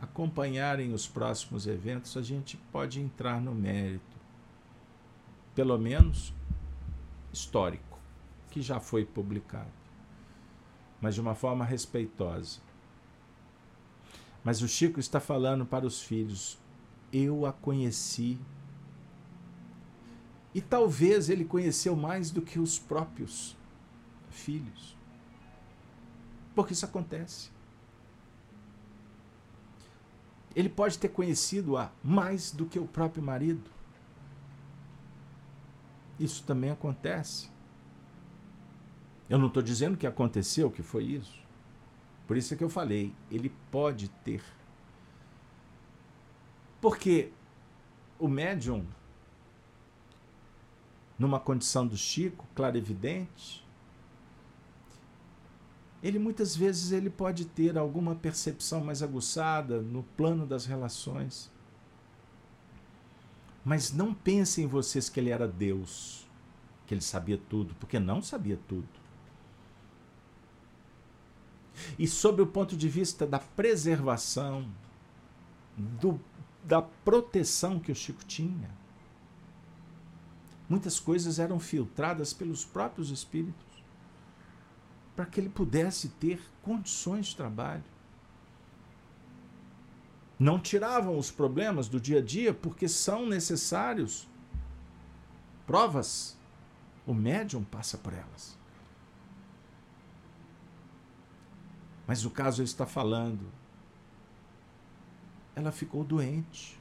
acompanharem os próximos eventos, a gente pode entrar no mérito, pelo menos histórico, que já foi publicado, mas de uma forma respeitosa. Mas o Chico está falando para os filhos: eu a conheci e talvez ele conheceu mais do que os próprios filhos. Porque isso acontece. Ele pode ter conhecido-a mais do que o próprio marido. Isso também acontece. Eu não estou dizendo que aconteceu, que foi isso. Por isso é que eu falei, ele pode ter. Porque o médium numa condição do Chico, claro evidente, ele muitas vezes ele pode ter alguma percepção mais aguçada no plano das relações. Mas não pensem vocês que ele era Deus, que ele sabia tudo, porque não sabia tudo. E sob o ponto de vista da preservação, do, da proteção que o Chico tinha, Muitas coisas eram filtradas pelos próprios espíritos para que ele pudesse ter condições de trabalho. Não tiravam os problemas do dia a dia porque são necessários provas. O médium passa por elas. Mas o caso está falando. Ela ficou doente.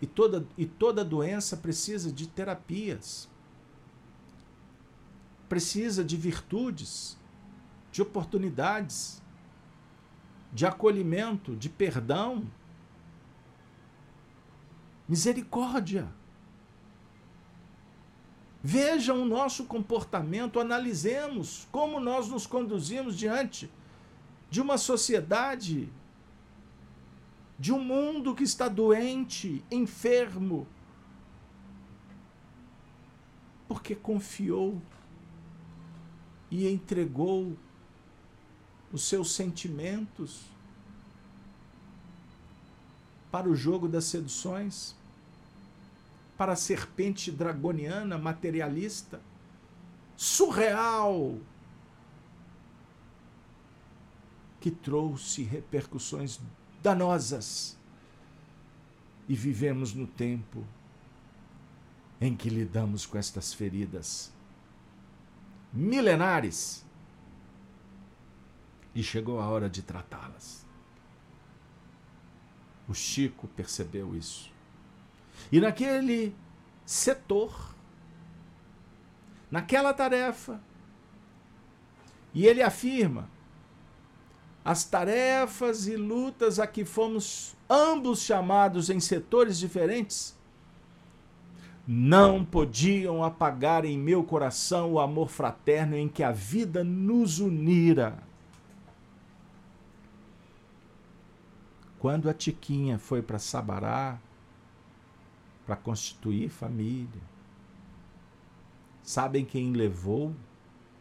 E toda, e toda doença precisa de terapias, precisa de virtudes, de oportunidades, de acolhimento, de perdão, misericórdia. Vejam o nosso comportamento, analisemos como nós nos conduzimos diante de uma sociedade de um mundo que está doente, enfermo, porque confiou e entregou os seus sentimentos para o jogo das seduções, para a serpente dragoniana materialista, surreal, que trouxe repercussões danosas. E vivemos no tempo em que lidamos com estas feridas milenares. E chegou a hora de tratá-las. O Chico percebeu isso. E naquele setor, naquela tarefa, e ele afirma as tarefas e lutas a que fomos ambos chamados em setores diferentes não podiam apagar em meu coração o amor fraterno em que a vida nos unira. Quando a Tiquinha foi para Sabará para constituir família, sabem quem levou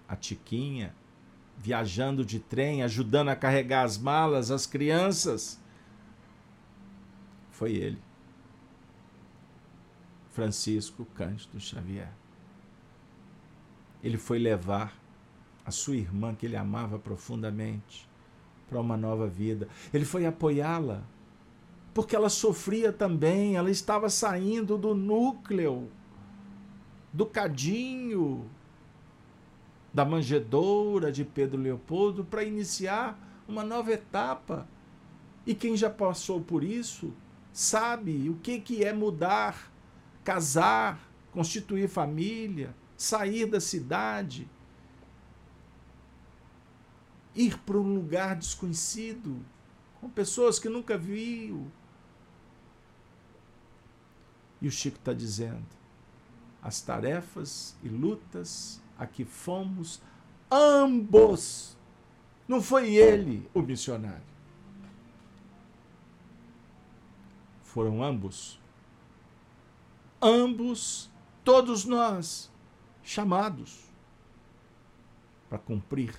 a Tiquinha viajando de trem, ajudando a carregar as malas, as crianças. Foi ele. Francisco Cândido Xavier. Ele foi levar a sua irmã, que ele amava profundamente, para uma nova vida. Ele foi apoiá-la, porque ela sofria também, ela estava saindo do núcleo, do cadinho, da manjedoura de Pedro Leopoldo para iniciar uma nova etapa. E quem já passou por isso sabe o que, que é mudar, casar, constituir família, sair da cidade. ir para um lugar desconhecido, com pessoas que nunca viu. E o Chico está dizendo: as tarefas e lutas a que fomos ambos. Não foi ele o missionário. Foram ambos. Ambos, todos nós, chamados para cumprir,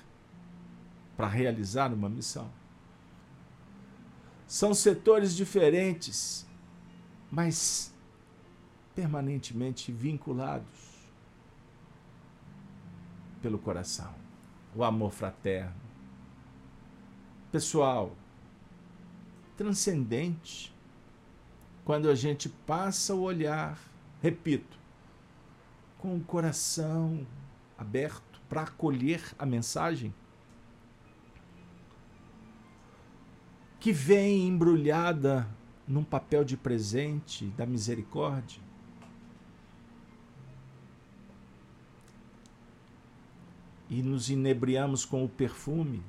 para realizar uma missão. São setores diferentes, mas permanentemente vinculados pelo coração. O amor fraterno. Pessoal, transcendente. Quando a gente passa o olhar, repito, com o coração aberto para acolher a mensagem que vem embrulhada num papel de presente da misericórdia. E nos inebriamos com o perfume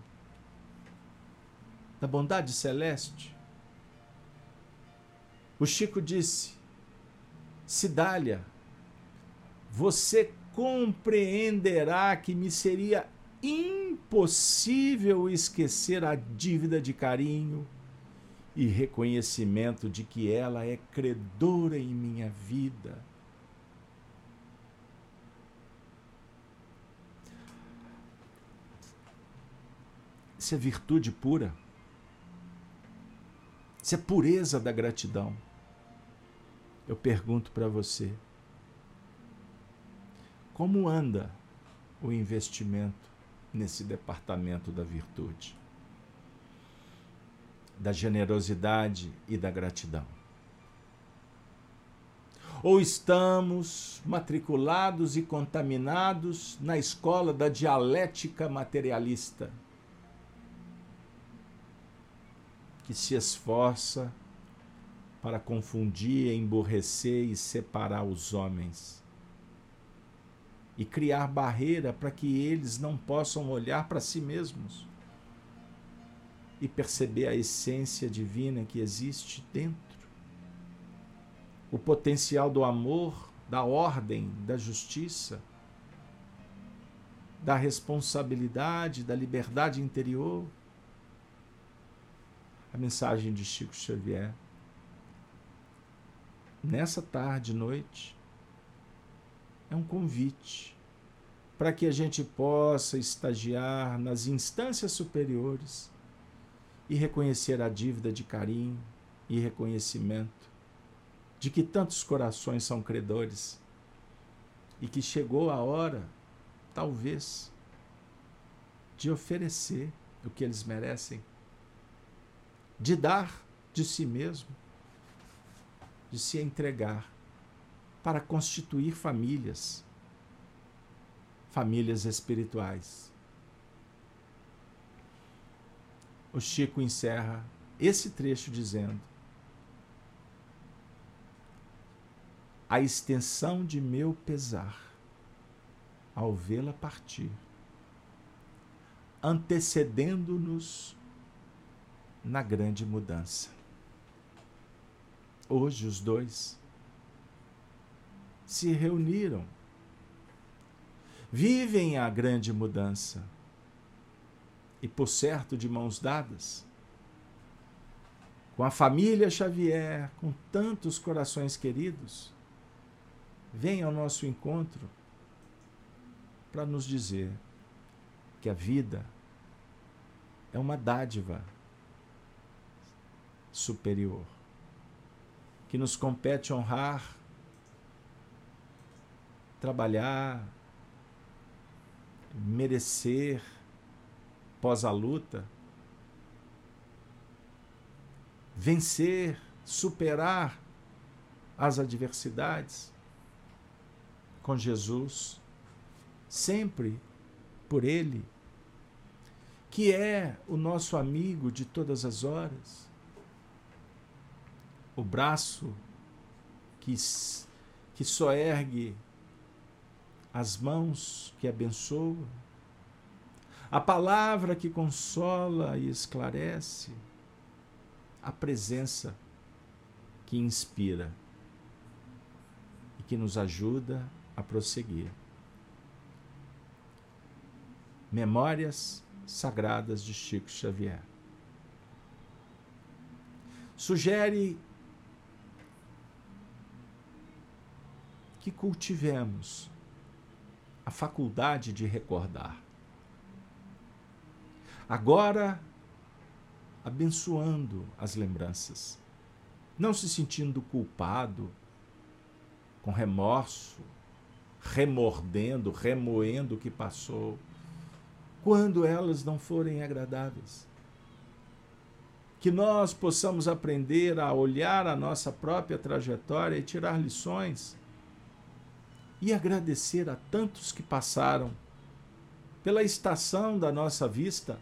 da bondade celeste. O Chico disse: Cidália, você compreenderá que me seria impossível esquecer a dívida de carinho e reconhecimento de que ela é credora em minha vida. Isso é virtude pura. Isso é pureza da gratidão. Eu pergunto para você: como anda o investimento nesse departamento da virtude, da generosidade e da gratidão. Ou estamos matriculados e contaminados na escola da dialética materialista, que se esforça para confundir, emborrecer e separar os homens e criar barreira para que eles não possam olhar para si mesmos e perceber a essência divina que existe dentro. O potencial do amor, da ordem, da justiça, da responsabilidade, da liberdade interior. A mensagem de Chico Xavier. Nessa tarde, noite, é um convite para que a gente possa estagiar nas instâncias superiores e reconhecer a dívida de carinho e reconhecimento de que tantos corações são credores e que chegou a hora, talvez, de oferecer o que eles merecem, de dar de si mesmo, de se entregar para constituir famílias, famílias espirituais. O Chico encerra esse trecho dizendo: A extensão de meu pesar ao vê-la partir, antecedendo-nos na grande mudança. Hoje os dois se reuniram. Vivem a grande mudança. E, por certo, de mãos dadas, com a família Xavier, com tantos corações queridos, vem ao nosso encontro para nos dizer que a vida é uma dádiva superior, que nos compete honrar trabalhar, merecer pós a luta, vencer, superar as adversidades com Jesus, sempre por Ele, que é o nosso amigo de todas as horas, o braço que, que só ergue as mãos que abençoam, a palavra que consola e esclarece, a presença que inspira e que nos ajuda a prosseguir. Memórias Sagradas de Chico Xavier. Sugere que cultivemos a faculdade de recordar. Agora, abençoando as lembranças, não se sentindo culpado, com remorso, remordendo, remoendo o que passou, quando elas não forem agradáveis. Que nós possamos aprender a olhar a nossa própria trajetória e tirar lições e agradecer a tantos que passaram pela estação da nossa vista,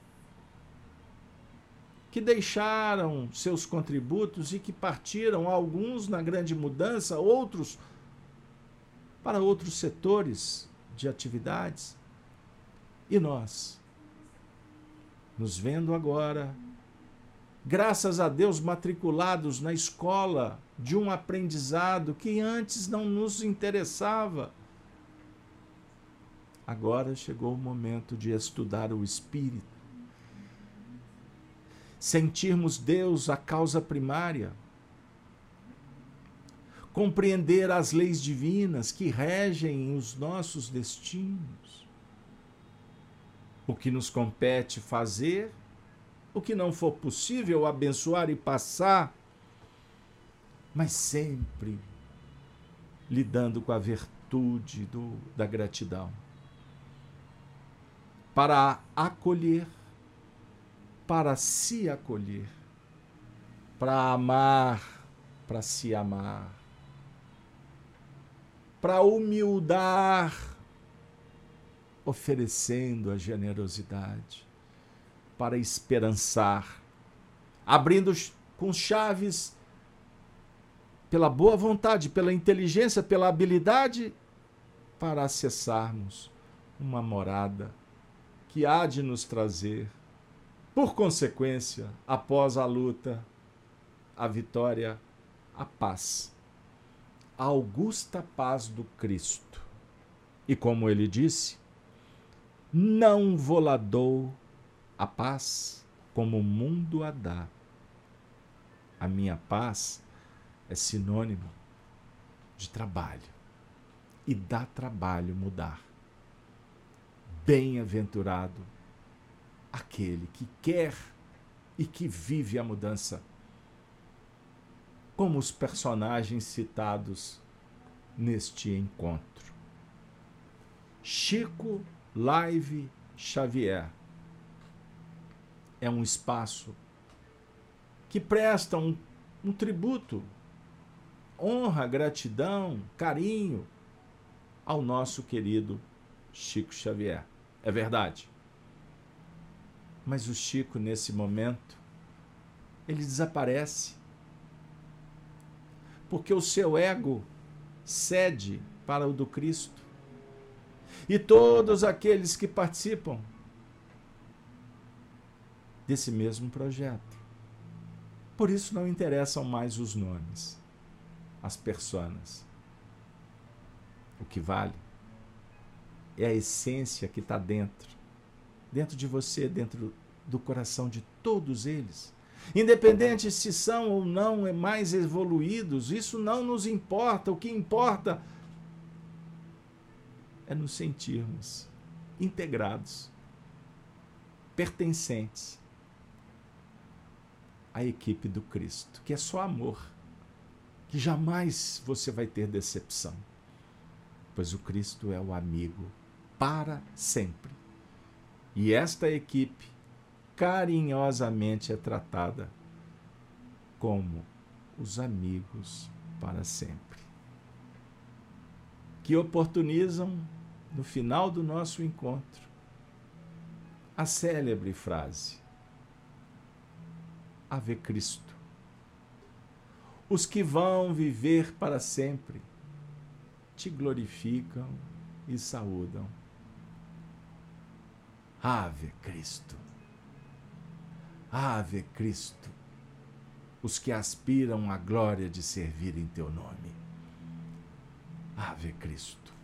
que deixaram seus contributos e que partiram, alguns na grande mudança, outros para outros setores de atividades. E nós, nos vendo agora, graças a Deus, matriculados na escola de um aprendizado que antes não nos interessava. Agora chegou o momento de estudar o Espírito, sentirmos Deus a causa primária, compreender as leis divinas que regem os nossos destinos, o que nos compete fazer o que não for possível, abençoar e passar, mas sempre lidando com a virtude do, da gratidão. Para acolher, para se acolher, para amar, para se amar, para humildar, oferecendo a generosidade para esperançar, abrindo com chaves pela boa vontade, pela inteligência, pela habilidade, para acessarmos uma morada que há de nos trazer, por consequência, após a luta, a vitória, a paz. A augusta paz do Cristo. E como ele disse, não voladou a paz como o mundo a dá. A minha paz é sinônimo de trabalho. E dá trabalho mudar. Bem-aventurado aquele que quer e que vive a mudança. Como os personagens citados neste encontro. Chico Live Xavier é um espaço que presta um, um tributo, honra, gratidão, carinho ao nosso querido Chico Xavier. É verdade. Mas o Chico, nesse momento, ele desaparece. Porque o seu ego cede para o do Cristo. E todos aqueles que participam desse mesmo projeto. Por isso não interessam mais os nomes, as personas. O que vale é a essência que está dentro, dentro de você, dentro do coração de todos eles. Independente se são ou não mais evoluídos, isso não nos importa. O que importa é nos sentirmos integrados, pertencentes a equipe do Cristo, que é só amor, que jamais você vai ter decepção, pois o Cristo é o amigo para sempre. E esta equipe carinhosamente é tratada como os amigos para sempre. Que oportunizam, no final do nosso encontro, a célebre frase: a ver Cristo. Os que vão viver para sempre te glorificam e saúdam. Ave Cristo. Ave Cristo. Os que aspiram à glória de servir em teu nome. Ave Cristo.